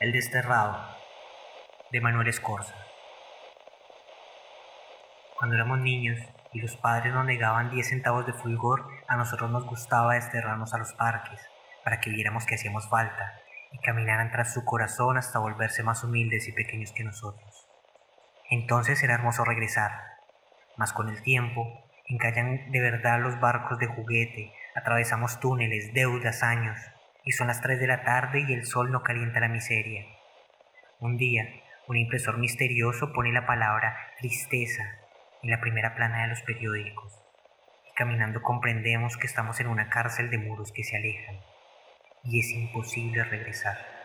El desterrado de Manuel Escorza. Cuando éramos niños y los padres nos negaban 10 centavos de fulgor, a nosotros nos gustaba desterrarnos a los parques para que viéramos que hacíamos falta y caminaran tras su corazón hasta volverse más humildes y pequeños que nosotros. Entonces era hermoso regresar, mas con el tiempo encallan de verdad los barcos de juguete, atravesamos túneles, deudas, años, y son las 3 de la tarde y el sol no calienta la miseria. Un día, un impresor misterioso pone la palabra tristeza en la primera plana de los periódicos, y caminando comprendemos que estamos en una cárcel de muros que se alejan, y es imposible regresar.